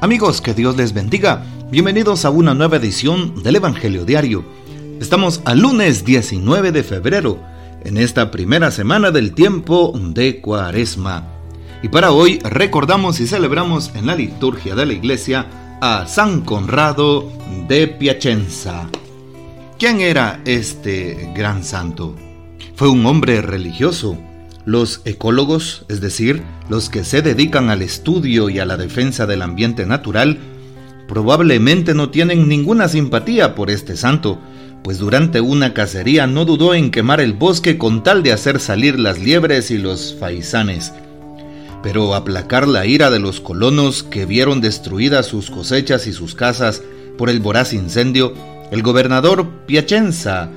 Amigos, que Dios les bendiga. Bienvenidos a una nueva edición del Evangelio Diario. Estamos al lunes 19 de febrero, en esta primera semana del tiempo de Cuaresma. Y para hoy recordamos y celebramos en la liturgia de la iglesia a San Conrado de Piacenza. ¿Quién era este gran santo? Fue un hombre religioso los ecólogos, es decir, los que se dedican al estudio y a la defensa del ambiente natural, probablemente no tienen ninguna simpatía por este santo, pues durante una cacería no dudó en quemar el bosque con tal de hacer salir las liebres y los faisanes. Pero aplacar la ira de los colonos que vieron destruidas sus cosechas y sus casas por el voraz incendio, el gobernador Piacenza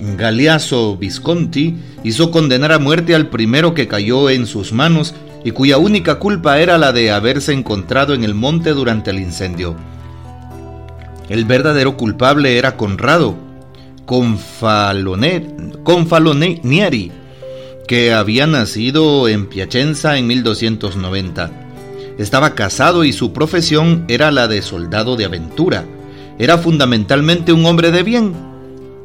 Galeazzo Visconti hizo condenar a muerte al primero que cayó en sus manos y cuya única culpa era la de haberse encontrado en el monte durante el incendio. El verdadero culpable era Conrado, Confalonieri, que había nacido en Piacenza en 1290. Estaba casado y su profesión era la de soldado de aventura. Era fundamentalmente un hombre de bien,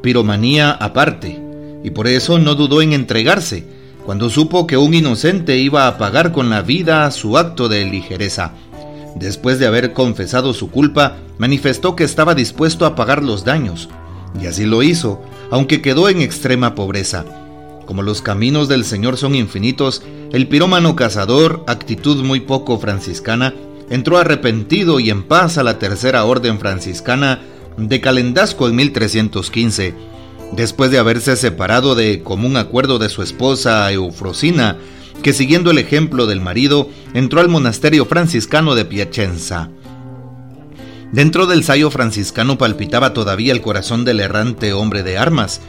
piromanía aparte, y por eso no dudó en entregarse, cuando supo que un inocente iba a pagar con la vida su acto de ligereza. Después de haber confesado su culpa, manifestó que estaba dispuesto a pagar los daños, y así lo hizo, aunque quedó en extrema pobreza. Como los caminos del Señor son infinitos, el pirómano cazador, actitud muy poco franciscana, entró arrepentido y en paz a la tercera orden franciscana de Calendasco en 1315, después de haberse separado de común acuerdo de su esposa Eufrosina, que siguiendo el ejemplo del marido entró al monasterio franciscano de Piacenza. Dentro del sayo franciscano palpitaba todavía el corazón del errante hombre de armas.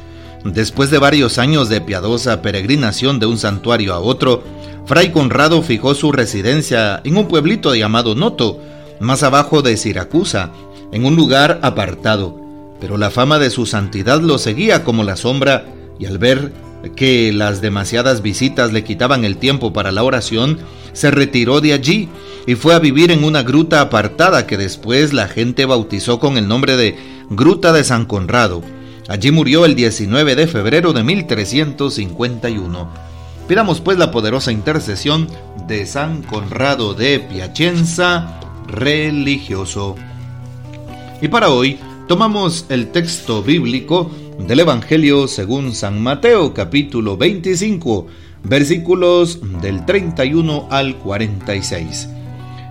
Después de varios años de piadosa peregrinación de un santuario a otro, Fray Conrado fijó su residencia en un pueblito llamado Noto, más abajo de Siracusa, en un lugar apartado, pero la fama de su santidad lo seguía como la sombra, y al ver que las demasiadas visitas le quitaban el tiempo para la oración, se retiró de allí y fue a vivir en una gruta apartada que después la gente bautizó con el nombre de Gruta de San Conrado. Allí murió el 19 de febrero de 1351. Pidamos pues la poderosa intercesión de San Conrado de Piacenza, religioso. Y para hoy tomamos el texto bíblico del Evangelio según San Mateo capítulo 25 versículos del 31 al 46.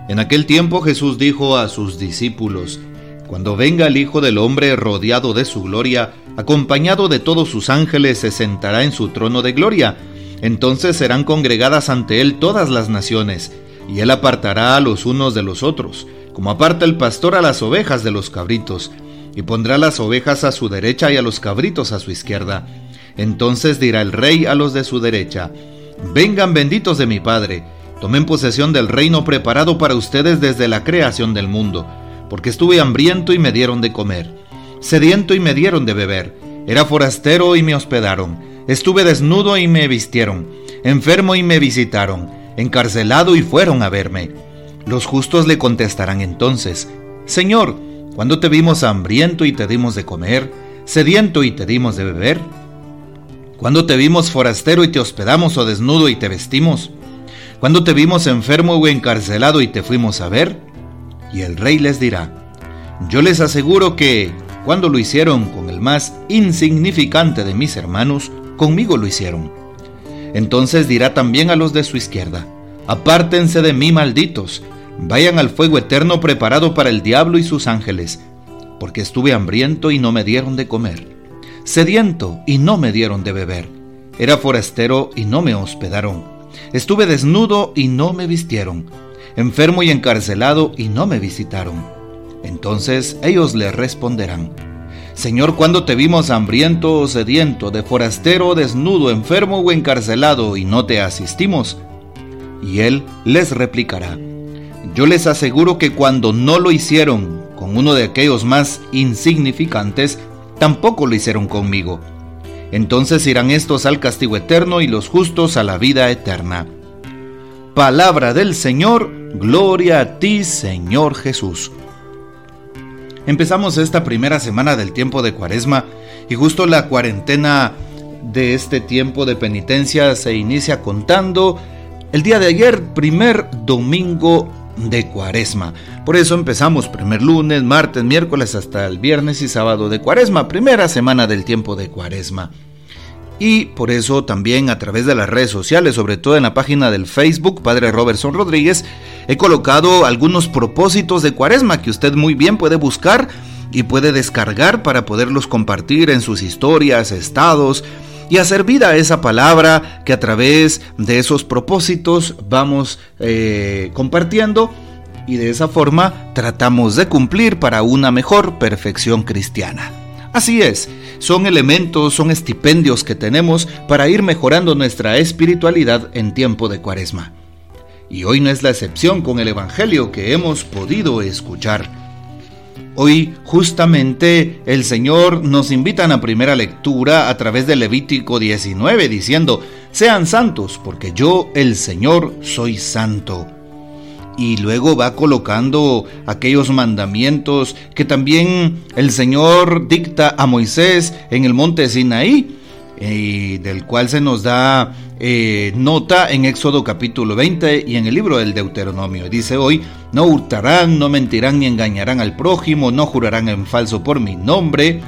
En aquel tiempo Jesús dijo a sus discípulos, Cuando venga el Hijo del Hombre rodeado de su gloria, acompañado de todos sus ángeles, se sentará en su trono de gloria. Entonces serán congregadas ante él todas las naciones, y él apartará a los unos de los otros como aparta el pastor a las ovejas de los cabritos, y pondrá las ovejas a su derecha y a los cabritos a su izquierda. Entonces dirá el rey a los de su derecha, Vengan benditos de mi Padre, tomen posesión del reino preparado para ustedes desde la creación del mundo, porque estuve hambriento y me dieron de comer, sediento y me dieron de beber, era forastero y me hospedaron, estuve desnudo y me vistieron, enfermo y me visitaron, encarcelado y fueron a verme. Los justos le contestarán entonces, Señor, cuando te vimos hambriento y te dimos de comer, sediento y te dimos de beber? cuando te vimos forastero y te hospedamos o desnudo y te vestimos? cuando te vimos enfermo o encarcelado y te fuimos a ver? Y el rey les dirá, yo les aseguro que, cuando lo hicieron con el más insignificante de mis hermanos, conmigo lo hicieron. Entonces dirá también a los de su izquierda, apártense de mí malditos, Vayan al fuego eterno preparado para el diablo y sus ángeles, porque estuve hambriento y no me dieron de comer, sediento y no me dieron de beber, era forastero y no me hospedaron, estuve desnudo y no me vistieron, enfermo y encarcelado y no me visitaron. Entonces ellos le responderán, Señor, ¿cuándo te vimos hambriento o sediento, de forastero, desnudo, enfermo o encarcelado y no te asistimos? Y él les replicará, yo les aseguro que cuando no lo hicieron con uno de aquellos más insignificantes, tampoco lo hicieron conmigo. Entonces irán estos al castigo eterno y los justos a la vida eterna. Palabra del Señor, Gloria a ti, Señor Jesús. Empezamos esta primera semana del tiempo de Cuaresma y justo la cuarentena de este tiempo de penitencia se inicia contando el día de ayer, primer domingo de Cuaresma. Por eso empezamos primer lunes, martes, miércoles hasta el viernes y sábado de Cuaresma, primera semana del tiempo de Cuaresma. Y por eso también a través de las redes sociales, sobre todo en la página del Facebook, Padre Robertson Rodríguez, he colocado algunos propósitos de Cuaresma que usted muy bien puede buscar y puede descargar para poderlos compartir en sus historias, estados, y hacer vida a esa palabra que a través de esos propósitos vamos eh, compartiendo y de esa forma tratamos de cumplir para una mejor perfección cristiana. Así es, son elementos, son estipendios que tenemos para ir mejorando nuestra espiritualidad en tiempo de cuaresma. Y hoy no es la excepción con el Evangelio que hemos podido escuchar. Hoy justamente el Señor nos invita a la primera lectura a través de Levítico 19 diciendo, sean santos porque yo el Señor soy santo. Y luego va colocando aquellos mandamientos que también el Señor dicta a Moisés en el monte Sinaí y del cual se nos da eh, nota en Éxodo capítulo 20 y en el libro del Deuteronomio. Dice hoy, no hurtarán, no mentirán ni engañarán al prójimo, no jurarán en falso por mi nombre,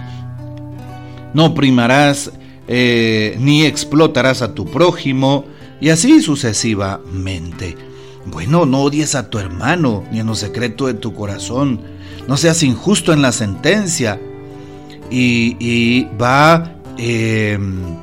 no primarás eh, ni explotarás a tu prójimo, y así sucesivamente. Bueno, no odies a tu hermano, ni en lo secreto de tu corazón, no seas injusto en la sentencia. Y, va Em,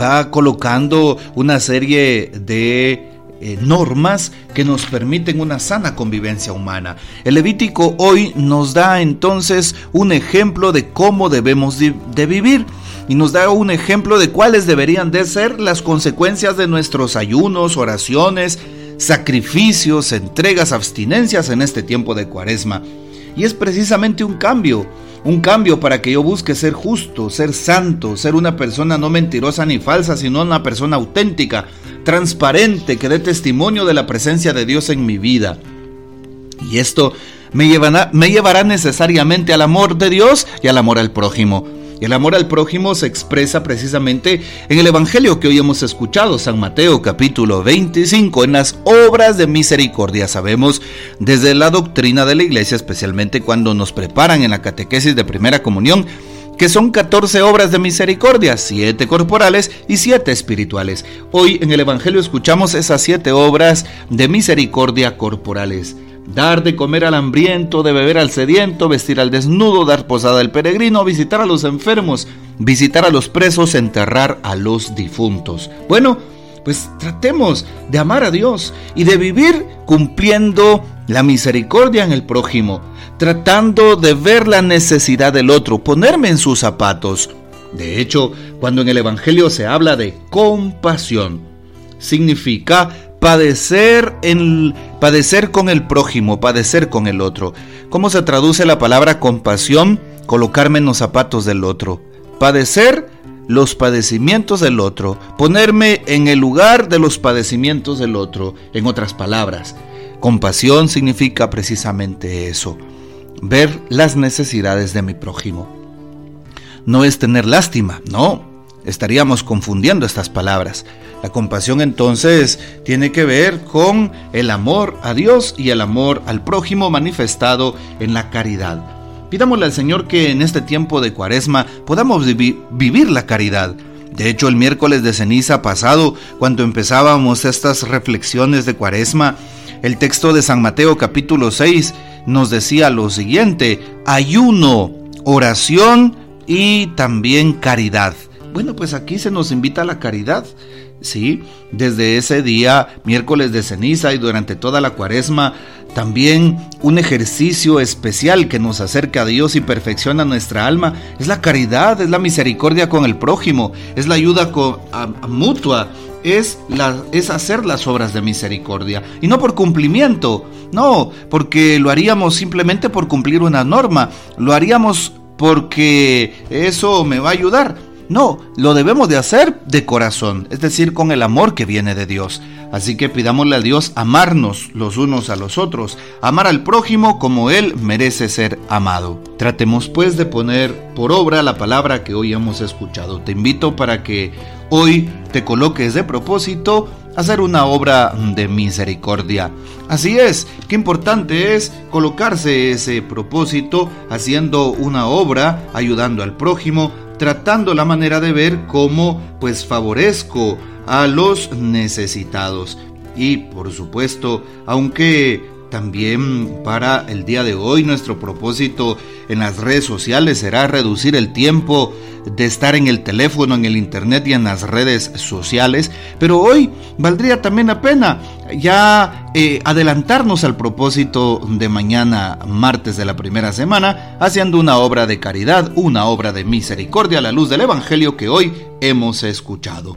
va colocando una serie de eh, normas que nos permiten una sana convivencia humana. El Levítico hoy nos da entonces un ejemplo de cómo debemos de vivir y nos da un ejemplo de cuáles deberían de ser las consecuencias de nuestros ayunos, oraciones, sacrificios, entregas, abstinencias en este tiempo de cuaresma. Y es precisamente un cambio un cambio para que yo busque ser justo, ser santo, ser una persona no mentirosa ni falsa, sino una persona auténtica, transparente, que dé testimonio de la presencia de Dios en mi vida. Y esto me llevará, me llevará necesariamente al amor de Dios y al amor al prójimo. El amor al prójimo se expresa precisamente en el Evangelio que hoy hemos escuchado, San Mateo capítulo 25, en las obras de misericordia. Sabemos desde la doctrina de la iglesia, especialmente cuando nos preparan en la catequesis de primera comunión, que son 14 obras de misericordia, 7 corporales y 7 espirituales. Hoy en el Evangelio escuchamos esas 7 obras de misericordia corporales dar de comer al hambriento, de beber al sediento, vestir al desnudo, dar posada al peregrino, visitar a los enfermos, visitar a los presos, enterrar a los difuntos. Bueno, pues tratemos de amar a Dios y de vivir cumpliendo la misericordia en el prójimo, tratando de ver la necesidad del otro, ponerme en sus zapatos. De hecho, cuando en el Evangelio se habla de compasión, significa padecer, padecer con el prójimo, padecer con el otro. ¿Cómo se traduce la palabra compasión? Colocarme en los zapatos del otro. Padecer los padecimientos del otro. Ponerme en el lugar de los padecimientos del otro. En otras palabras, compasión significa precisamente eso. Ver las necesidades de mi prójimo. No es tener lástima, no. Estaríamos confundiendo estas palabras. La compasión entonces tiene que ver con el amor a Dios y el amor al prójimo manifestado en la caridad. Pidámosle al Señor que en este tiempo de cuaresma podamos vivir la caridad. De hecho, el miércoles de ceniza pasado, cuando empezábamos estas reflexiones de cuaresma, el texto de San Mateo capítulo 6 nos decía lo siguiente, ayuno, oración y también caridad. Bueno, pues aquí se nos invita a la caridad. ¿sí? Desde ese día, miércoles de ceniza y durante toda la cuaresma, también un ejercicio especial que nos acerca a Dios y perfecciona nuestra alma es la caridad, es la misericordia con el prójimo, es la ayuda mutua, es, es hacer las obras de misericordia. Y no por cumplimiento, no, porque lo haríamos simplemente por cumplir una norma, lo haríamos porque eso me va a ayudar. No, lo debemos de hacer de corazón, es decir, con el amor que viene de Dios. Así que pidámosle a Dios amarnos los unos a los otros, amar al prójimo como Él merece ser amado. Tratemos pues de poner por obra la palabra que hoy hemos escuchado. Te invito para que hoy te coloques de propósito hacer una obra de misericordia. Así es, qué importante es colocarse ese propósito haciendo una obra, ayudando al prójimo, tratando la manera de ver cómo pues favorezco a los necesitados. Y por supuesto, aunque también para el día de hoy nuestro propósito en las redes sociales será reducir el tiempo de estar en el teléfono, en el internet y en las redes sociales. Pero hoy valdría también la pena ya eh, adelantarnos al propósito de mañana, martes de la primera semana, haciendo una obra de caridad, una obra de misericordia a la luz del Evangelio que hoy hemos escuchado.